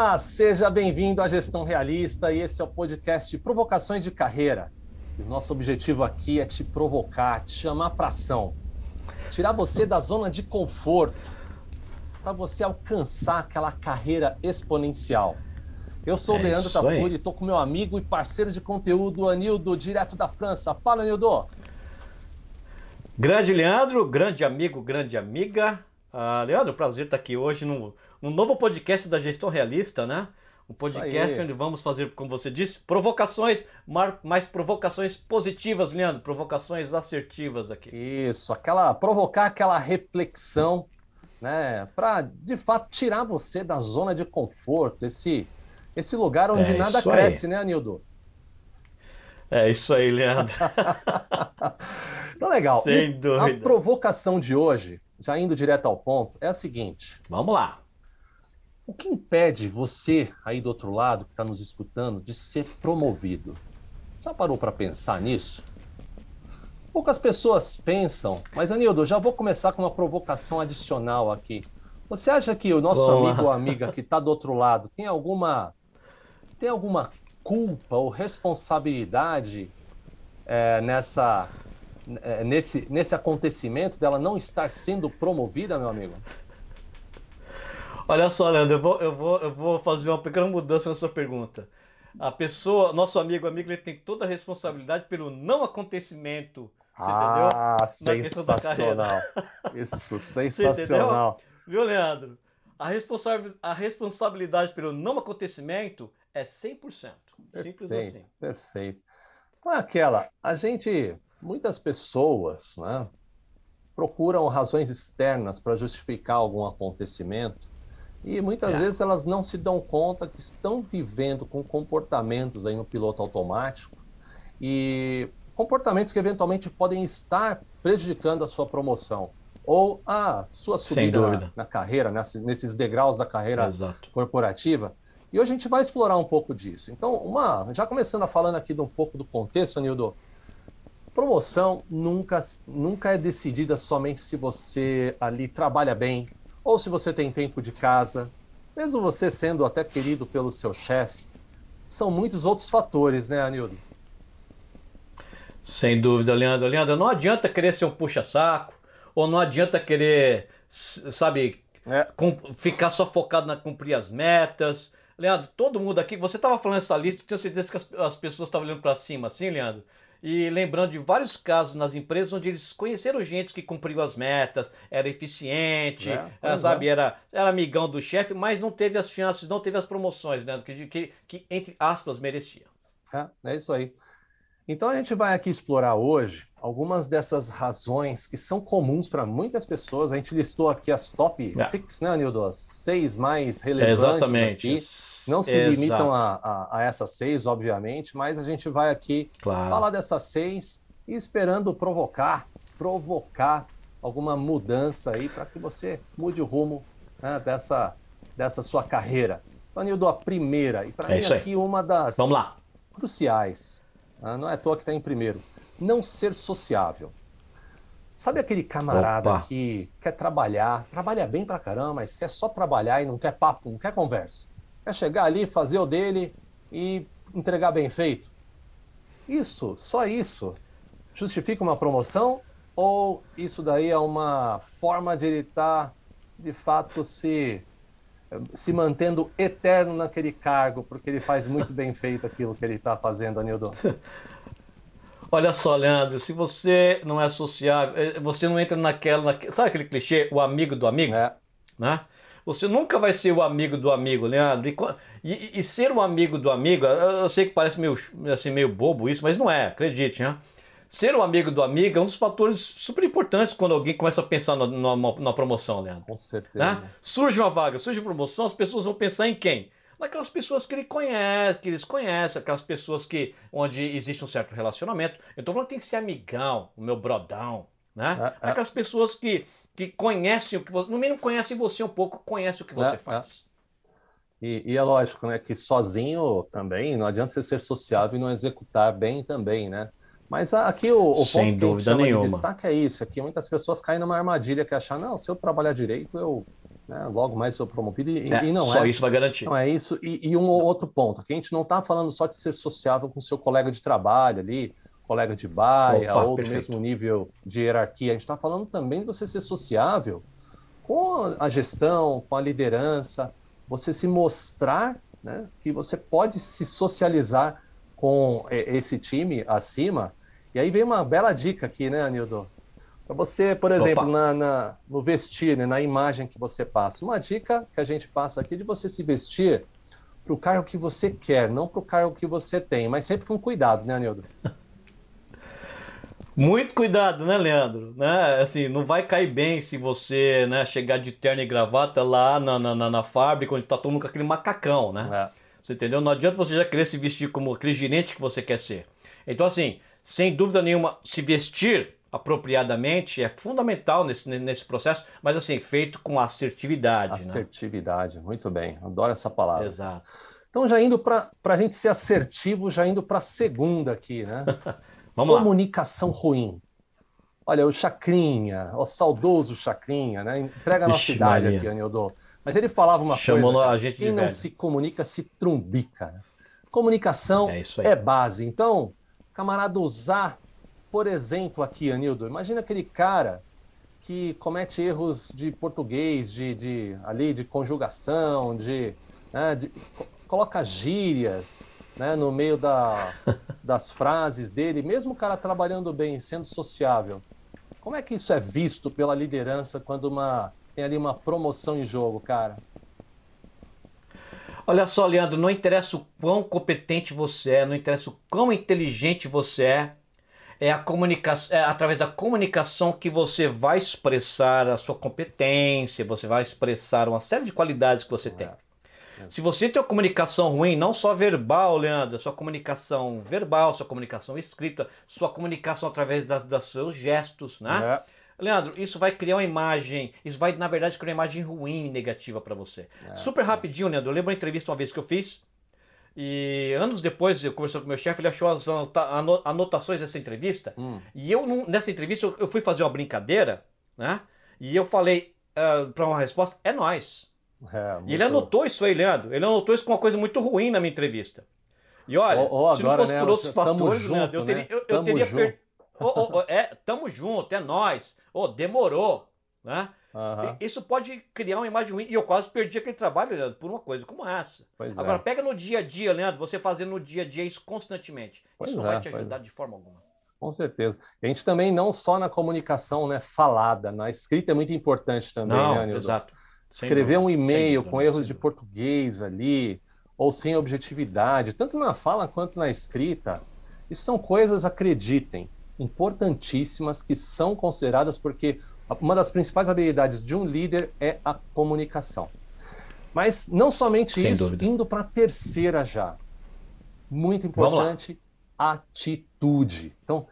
Olá, seja bem-vindo à Gestão Realista e esse é o podcast Provocações de Carreira. E o nosso objetivo aqui é te provocar, te chamar para ação, tirar você da zona de conforto, para você alcançar aquela carreira exponencial. Eu sou o é Leandro Tafuri, estou com meu amigo e parceiro de conteúdo, Anildo, direto da França. Fala, Anildo! Grande Leandro, grande amigo, grande amiga. Uh, Leandro, prazer estar aqui hoje no, no novo podcast da Gestão Realista, né? Um podcast onde vamos fazer, como você disse, provocações, mais provocações positivas, Leandro, provocações assertivas aqui. Isso, aquela provocar aquela reflexão, né, para de fato tirar você da zona de conforto, esse esse lugar onde é nada cresce, aí. né, Anildo? É isso aí, Leandro. então legal. Sem e dúvida. A provocação de hoje, já indo direto ao ponto, é a seguinte. Vamos lá. O que impede você aí do outro lado que está nos escutando de ser promovido? Já parou para pensar nisso? Poucas pessoas pensam, mas Anildo, já vou começar com uma provocação adicional aqui. Você acha que o nosso Bom, amigo ou amiga que está do outro lado tem alguma tem alguma culpa ou responsabilidade é, nessa nesse nesse acontecimento dela não estar sendo promovida, meu amigo? Olha só, Leandro, eu vou, eu, vou, eu vou fazer uma pequena mudança na sua pergunta. A pessoa, nosso amigo amigo, ele tem toda a responsabilidade pelo não acontecimento. Você ah, entendeu? sensacional. Isso, sensacional. Viu, Leandro? A, responsa a responsabilidade pelo não acontecimento é 100%. Simples perfeito, assim. Perfeito. Então é aquela, a gente, muitas pessoas, né, procuram razões externas para justificar algum acontecimento e muitas é. vezes elas não se dão conta que estão vivendo com comportamentos aí no piloto automático e comportamentos que eventualmente podem estar prejudicando a sua promoção ou a sua subida na, na, carreira, nesses degraus da carreira Exato. corporativa. E hoje a gente vai explorar um pouco disso. Então, uma, já começando a falando aqui de um pouco do contexto, Nildo, promoção nunca, nunca é decidida somente se você ali trabalha bem, ou se você tem tempo de casa, mesmo você sendo até querido pelo seu chefe, são muitos outros fatores, né, Anildo? Sem dúvida, Leandro. Leandro, não adianta querer ser um puxa-saco, ou não adianta querer, sabe, é. ficar só focado na cumprir as metas. Leandro, todo mundo aqui, você estava falando essa lista, eu tenho certeza que as, as pessoas estavam olhando para cima, assim, Leandro? E lembrando de vários casos nas empresas onde eles conheceram gente que cumpriu as metas, era eficiente, é, eh, sabe, é. era, era amigão do chefe, mas não teve as chances, não teve as promoções, né, que, que, que entre aspas merecia. É, é isso aí. Então a gente vai aqui explorar hoje algumas dessas razões que são comuns para muitas pessoas. A gente listou aqui as top é. six, né, Nildo? As seis mais relevantes Exatamente. aqui. Não se Exato. limitam a, a, a, essas seis, obviamente, mas a gente vai aqui claro. falar dessas seis e esperando provocar, provocar alguma mudança aí para que você mude o rumo né, dessa, dessa sua carreira. Então, Nildo, a primeira, e para é mim aqui uma das Vamos lá. cruciais não é à toa que está em primeiro. Não ser sociável. Sabe aquele camarada Opa. que quer trabalhar, trabalha bem pra caramba, mas quer só trabalhar e não quer papo, não quer conversa? Quer chegar ali, fazer o dele e entregar bem feito? Isso, só isso, justifica uma promoção? Ou isso daí é uma forma de ele estar, tá, de fato, se se mantendo eterno naquele cargo, porque ele faz muito bem feito aquilo que ele está fazendo, Anildo. Olha só, Leandro, se você não é sociável, eh, você não entra naquela, naquela sabe aquele clichê, o amigo do amigo? É. Né? Você nunca vai ser o amigo do amigo, Leandro. E, e, e ser o amigo do amigo, eu sei que parece meio, assim, meio bobo isso, mas não é, acredite, né? Ser um amigo do amigo é um dos fatores super importantes quando alguém começa a pensar na, promoção, Leandro. Com certeza. Né? Surge uma vaga, surge uma promoção, as pessoas vão pensar em quem? Naquelas pessoas que ele conhece, que eles conhecem, aquelas pessoas que onde existe um certo relacionamento. Falando que tem que ser amigão, o meu brodão, né? É, é. Aquelas pessoas que, que conhecem o que você, no mínimo conhecem você um pouco, conhecem o que você é, é. faz. E, e, é lógico, né, que sozinho também não adianta você ser sociável e não executar bem também, né? Mas aqui o, o Sem ponto dúvida que nenhuma. de destaque é isso, aqui muitas pessoas caem numa armadilha que é achar, não, se eu trabalhar direito, eu, né? logo mais sou promovido, e, é, e não só é. isso vai garantir. Não é isso. E, e, um outro ponto, que a gente não está falando só de ser sociável com seu colega de trabalho ali, colega de baia, Opa, ou perfeito. do mesmo nível de hierarquia. A gente está falando também de você ser sociável com a gestão, com a liderança, você se mostrar né, que você pode se socializar com esse time acima. E aí vem uma bela dica aqui, né, Anildo? Para você, por exemplo, na, na, no vestir, né, na imagem que você passa. Uma dica que a gente passa aqui de você se vestir para o cargo que você quer, não para o cargo que você tem, mas sempre com cuidado, né, Anildo? Muito cuidado, né, Leandro? Né? Assim, não vai cair bem se você né, chegar de terno e gravata lá na, na, na fábrica onde está todo mundo com aquele macacão, né? É. Você entendeu? Não adianta você já querer se vestir como aquele gerente que você quer ser. Então, assim, sem dúvida nenhuma, se vestir apropriadamente é fundamental nesse, nesse processo, mas assim, feito com assertividade. Né? Assertividade, né? muito bem, adoro essa palavra. Exato. Então, já indo para a gente ser assertivo, já indo para a segunda aqui, né? Vamos Comunicação lá. ruim. Olha, o Chacrinha, o saudoso Chacrinha, né? Entrega a nossa idade Maria. aqui, Anildo. Mas ele falava uma Chamou coisa. A gente quem não velho. se comunica se trumbica. Né? Comunicação é, é base. Então, camarada usar por exemplo, aqui, Anildo, imagina aquele cara que comete erros de português, de, de ali de conjugação, de, né, de coloca gírias né, no meio da, das frases dele, mesmo o cara trabalhando bem, sendo sociável. Como é que isso é visto pela liderança quando uma, tem ali uma promoção em jogo, cara? Olha só, Leandro, não interessa o quão competente você é, não interessa o quão inteligente você é, é, a comunicação, é através da comunicação que você vai expressar a sua competência, você vai expressar uma série de qualidades que você tem. Se você tem uma comunicação ruim, não só verbal, Leandro, sua comunicação verbal, sua comunicação escrita, sua comunicação através das, dos seus gestos, né? É. Leandro, isso vai criar uma imagem, isso vai, na verdade, criar uma imagem ruim e negativa para você. É. Super rapidinho, Leandro, eu lembro uma entrevista uma vez que eu fiz, e anos depois, eu conversando com meu chefe, ele achou as anotações dessa entrevista. Hum. E eu, nessa entrevista, eu fui fazer uma brincadeira, né? E eu falei uh, ah, para uma resposta: é nós. É. E ele anotou isso aí, Leandro. Ele anotou isso com uma coisa muito ruim na minha entrevista. E olha, ou, ou se agora, não fosse né, por outros fatores, junto, Leandro, eu teria, né? eu, eu teria per... oh, oh, é, tamo junto, é nós. Oh, demorou, né? Uhum. Isso pode criar uma imagem ruim. E eu quase perdi aquele trabalho, Leandro, por uma coisa como essa. Pois Agora, é. pega no dia a dia, Leandro, você fazendo no dia a dia isso constantemente. Pois isso é, vai te ajudar é. de forma alguma. Com certeza. A gente também, não só na comunicação né, falada, na escrita é muito importante também, não, né, Anildo? Exato. Escrever um e-mail com erros de português ali, ou sem objetividade, tanto na fala quanto na escrita, isso são coisas, acreditem, importantíssimas que são consideradas porque uma das principais habilidades de um líder é a comunicação. Mas não somente Sem isso, dúvida. indo para a terceira já. Muito importante, atitude. Então,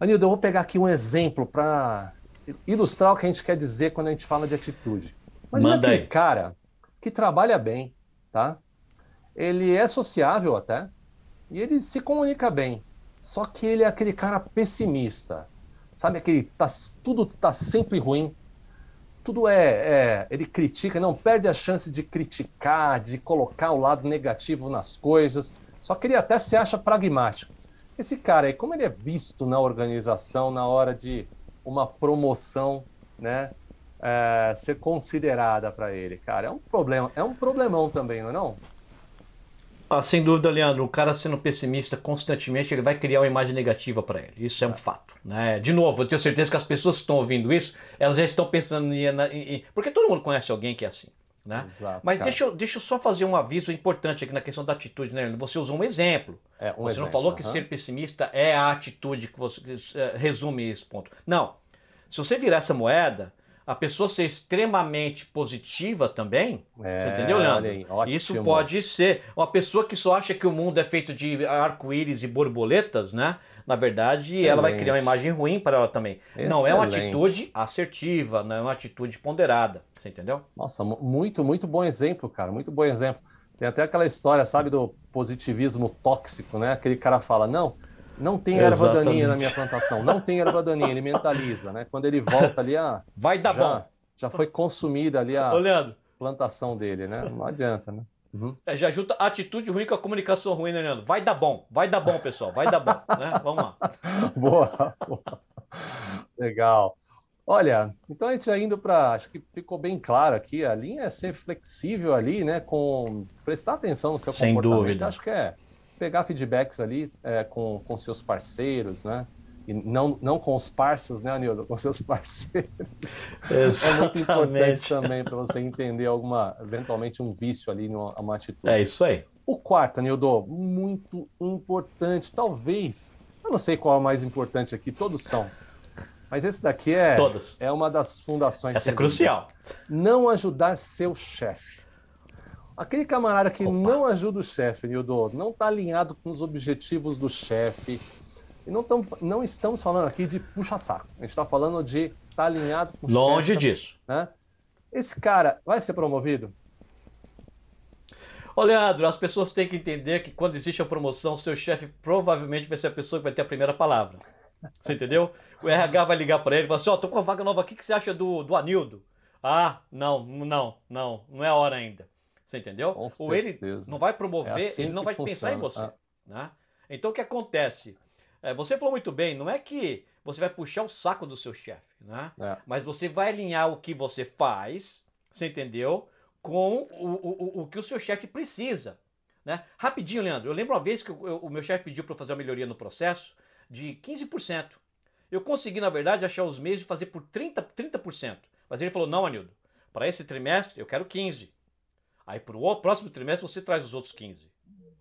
Anildo, eu vou pegar aqui um exemplo para ilustrar o que a gente quer dizer quando a gente fala de atitude. Imagina Manda aquele aí. cara que trabalha bem, tá? Ele é sociável até, e ele se comunica bem. Só que ele é aquele cara pessimista. Sabe aquele tá, tudo tá sempre ruim, tudo é, é, ele critica, não perde a chance de criticar, de colocar o lado negativo nas coisas. Só que ele até se acha pragmático. Esse cara aí, como ele é visto na organização na hora de uma promoção, né, é, ser considerada para ele, cara, é um problema, é um problemão também, não é não? Ah, sem dúvida, Leandro, o cara sendo pessimista constantemente, ele vai criar uma imagem negativa para ele. Isso é um fato. Né? De novo, eu tenho certeza que as pessoas que estão ouvindo isso, elas já estão pensando em, em, em... Porque todo mundo conhece alguém que é assim. Né? Exato, Mas deixa eu, deixa eu só fazer um aviso importante aqui na questão da atitude, né? Você usou um exemplo. É, um você exemplo, não falou que ser pessimista é a atitude que você que, uh, resume esse ponto. Não. Se você virar essa moeda, a pessoa ser extremamente positiva também, é, você entendeu, Leandro? Aí, Isso pode ser uma pessoa que só acha que o mundo é feito de arco-íris e borboletas, né? Na verdade, Excelente. ela vai criar uma imagem ruim para ela também. Excelente. Não é uma atitude assertiva, não é uma atitude ponderada, você entendeu? Nossa, muito, muito bom exemplo, cara, muito bom exemplo. Tem até aquela história, sabe, do positivismo tóxico, né? Aquele cara fala, não, não tem erva daninha na minha plantação, não tem erva daninha, ele mentaliza, né? Quando ele volta ali, ah, vai dar já, bom. já foi consumida ali a Ô, plantação dele, né? Não adianta, né? Uhum. É, já junta atitude ruim com a comunicação ruim, né, Leandro? Vai dar bom, vai dar bom, pessoal, vai dar bom, né? Vamos lá. boa, boa. Legal. Olha, então a gente já indo para, acho que ficou bem claro aqui, a linha é ser flexível ali, né, com prestar atenção no seu Sem comportamento. Sem dúvida. Acho que é pegar feedbacks ali é, com, com seus parceiros, né, e não, não com os parceiros, né, Anildo? Com seus parceiros. Exatamente. É muito importante também para você entender alguma, eventualmente, um vício ali numa atitude. É isso aí. O quarto, Anildo, muito importante. Talvez, eu não sei qual é o mais importante aqui, todos são. Mas esse daqui é, Todas. é uma das fundações. Essa é crucial. Não ajudar seu chefe. Aquele camarada que Opa. não ajuda o chefe, Nildo, não está alinhado com os objetivos do chefe. E não, tamo, não estamos falando aqui de puxa-saco. A gente está falando de estar tá alinhado com o Longe chefe. disso. Né? Esse cara vai ser promovido? Ô, Leandro, as pessoas têm que entender que quando existe a promoção, seu chefe provavelmente vai ser a pessoa que vai ter a primeira palavra. Você entendeu? O RH vai ligar para ele e falar assim: Ó, oh, tô com uma vaga nova aqui, o que você acha do, do Anildo? Ah, não, não, não, não é a hora ainda. Você entendeu? Com Ou ele certeza. não vai promover, É assim ele não vai funciona. pensar em você. Ah. Né? Então o que acontece? É, você falou muito bem, não é que você vai puxar o saco do seu chefe, né? É. Mas você vai alinhar o que você faz, você entendeu? Com o, o, o- que o seu chefe precisa. Né? Rapidinho, Leandro, eu lembro uma vez que o, eu- o meu chefe pediu para eu fazer uma melhoria no processo de 15%. Eu consegui, na verdade, achar os meios de fazer por 30%. 30%. Mas ele falou: não, Anildo, para esse trimestre eu quero 15%. Aí para o próximo trimestre você traz os outros 15%.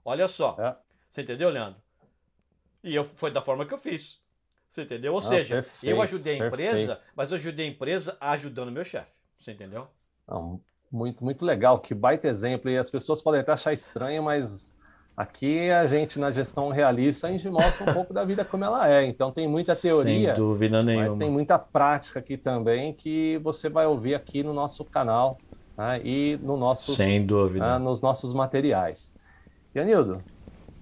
Olha só. É. Você entendeu, Leandro? E eu, foi da forma que eu fiz. Você entendeu? Ou Ah, seja, eu perfeito, ajudei a empresa, perfeito. mas eu ajudei a empresa ajudando o meu chefe. Você entendeu? Não, muito, muito legal, que baita exemplo. E as pessoas podem até achar estranho, mas aqui a gente, na gestão realista, a gente mostra um pouco da vida como ela é. Então tem muita teoria, Sem dúvida nenhuma. mas tem muita prática aqui também que você vai ouvir aqui no nosso canal né, e no nosso, Sem dúvida. né, nos nossos materiais. E Anildo,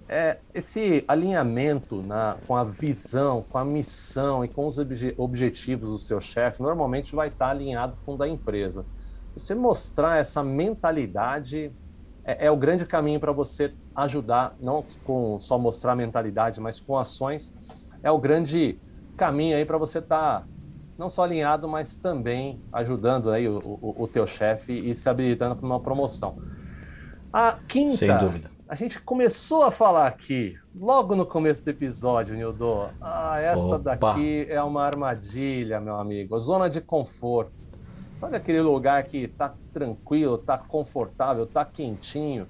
é, esse alinhamento na, com a visão, com a missão e com os obje- objetivos do seu chefe, normalmente vai estar alinhado com o da empresa. Você mostrar essa mentalidade é, é o grande caminho para você ajudar, não com só mostrar mentalidade, mas com ações, é o grande caminho aí para você estar não só alinhado, mas também ajudando aí o, o, o teu chefe e se habilitando para uma promoção. A quinta, Sem dúvida. a gente começou a falar aqui, logo no começo do episódio, Nildo. Ah, essa Opa. daqui é uma armadilha, meu amigo. Zona de conforto. Sabe aquele lugar que tá tranquilo, tá confortável, tá quentinho?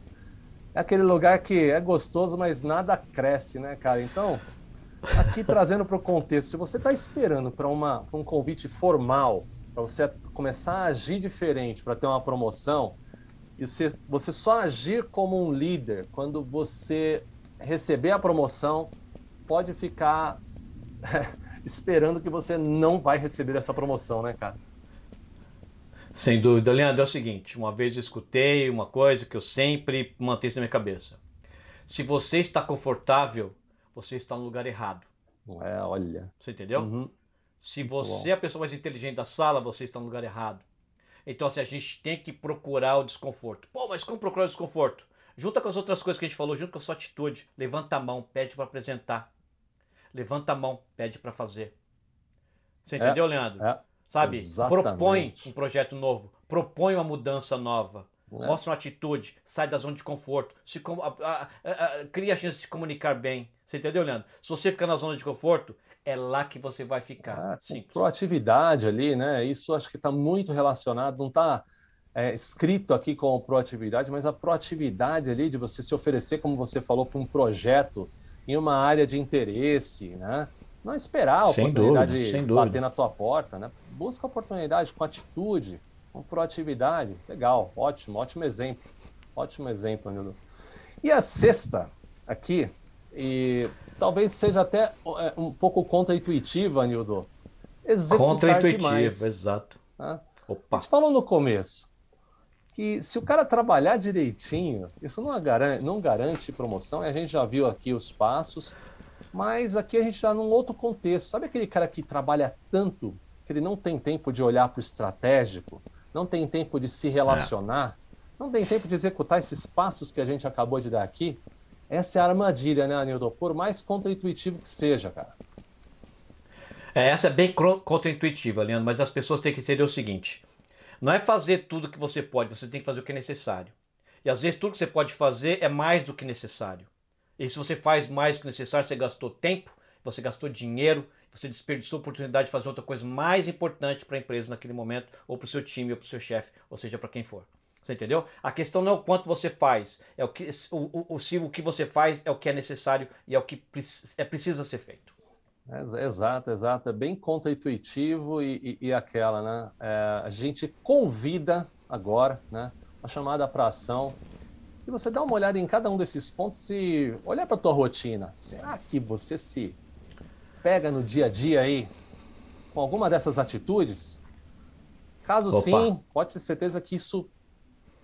É aquele lugar que é gostoso, mas nada cresce, né, cara? Então, aqui trazendo para o contexto, se você está esperando para um convite formal, para você começar a agir diferente, para ter uma promoção, e você, você só agir como um líder quando você receber a promoção, pode ficar esperando que você não vai receber essa promoção, né, cara? Sem dúvida. Leandro, é o seguinte: uma vez eu escutei uma coisa que eu sempre mantenho na minha cabeça. Se você está confortável, você está no lugar errado. É, olha. Você entendeu? Uhum. Se você é a pessoa mais inteligente da sala, você está no lugar errado. Então, assim, a gente tem que procurar o desconforto. Pô, mas como procurar o desconforto? Junta com as outras coisas que a gente falou, junto com a sua atitude. Levanta a mão, pede para apresentar. Levanta a mão, pede para fazer. Você entendeu, Leandro? É, Sabe? exatamente. Propõe um projeto novo, propõe uma mudança nova. É. Mostra uma atitude, sai da zona de conforto, se a- a- a- cria a chance de se comunicar bem. Você entendeu, Leandro? Se você ficar na zona de conforto, é lá que você vai ficar. Com Simples. proatividade ali, né? Isso acho que está muito relacionado, não está escrito aqui como proatividade, mas a proatividade ali de você se oferecer, como você falou, para um projeto em uma área de interesse, né? Não esperar a Sem oportunidade dúvida, bater dúvida. na tua porta, né? Busca a oportunidade com atitude, com proatividade. Legal, ótimo, ótimo exemplo. Ótimo exemplo, Nildo. E a sexta aqui, e talvez seja até é, um pouco contra-intuitiva, Nildo. Demais, exato. né? A Opa. gente falou no começo que se o cara trabalhar direitinho, isso não garante, não garante promoção, e a gente já viu aqui os passos, mas aqui a gente está num outro contexto. Sabe aquele cara que trabalha tanto que ele não tem tempo de olhar para o estratégico, não tem tempo de se relacionar, é. não tem tempo de executar esses passos que a gente acabou de dar aqui. Essa é a armadilha, né, Anildo? Por mais contraintuitivo que seja, cara. É, essa é bem contraintuitiva, Leandro, mas as pessoas têm que entender o seguinte: não é fazer tudo que você pode, você tem que fazer o que é necessário. E às vezes tudo que você pode fazer é mais do que necessário. E se você faz mais do que necessário, você gastou tempo, você gastou dinheiro, você desperdiçou a oportunidade de fazer outra coisa mais importante para a empresa naquele momento, ou para o seu time, ou para o seu chefe, ou seja, para quem for. Você entendeu? A questão não é o quanto você faz, é o que o, o, o, o que você faz é o que é necessário e é o que é, precisa ser feito. Exato, exato. É bem contra-intuitivo e, e, e, aquela, né? É, a gente convida agora, né? A chamada para ação. E você dá uma olhada em cada um desses pontos e olhar para a tua rotina. Será que você se pega no dia a dia aí com alguma dessas atitudes? Caso Opa. sim, pode ter certeza que isso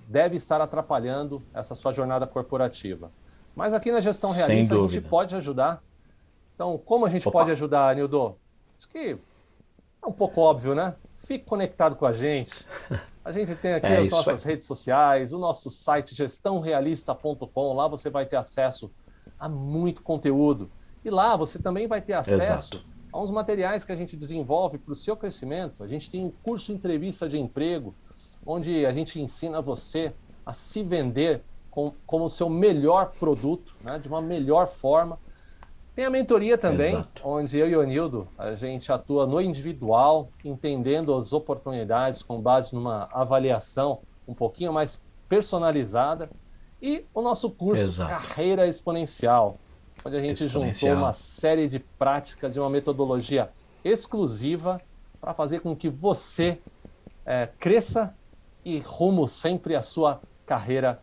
deve estar atrapalhando essa sua jornada corporativa. Mas aqui na gestão realista a gente pode ajudar. Então, como a gente Opa. pode ajudar, Nildo? Acho que é um pouco óbvio, né? Fique conectado com a gente. A gente tem aqui é as nossas é. redes sociais, o nosso site gestãorealista.com. Lá você vai ter acesso a muito conteúdo. E lá você também vai ter acesso Exato. a uns materiais que a gente desenvolve para o seu crescimento. A gente tem um curso entrevista de emprego, onde a gente ensina você a se vender com, como o seu melhor produto, né, de uma melhor forma. Tem a mentoria também, Exato. onde eu e o Nildo, a gente atua no individual, entendendo as oportunidades com base numa avaliação um pouquinho mais personalizada. E o nosso curso Exato. Carreira Exponencial, onde a gente juntou uma série de práticas e uma metodologia exclusiva para fazer com que você é, cresça e rumo sempre à sua carreira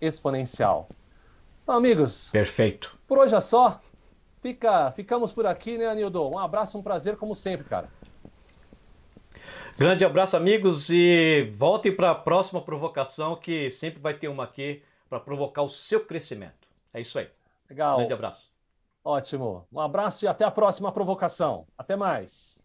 exponencial. Então, amigos. Perfeito. Por hoje é só. Fica, ficamos por aqui, né, Anildo? Um abraço, um prazer, como sempre, cara. Grande abraço, amigos, e voltem para a próxima provocação, que sempre vai ter uma aqui para provocar o seu crescimento. É isso aí. Legal. Grande abraço. Ótimo. Um abraço e até a próxima provocação. Até mais.